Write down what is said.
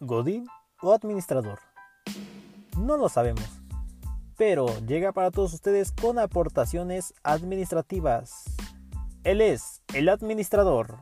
Godín o administrador. No lo sabemos, pero llega para todos ustedes con aportaciones administrativas. Él es el administrador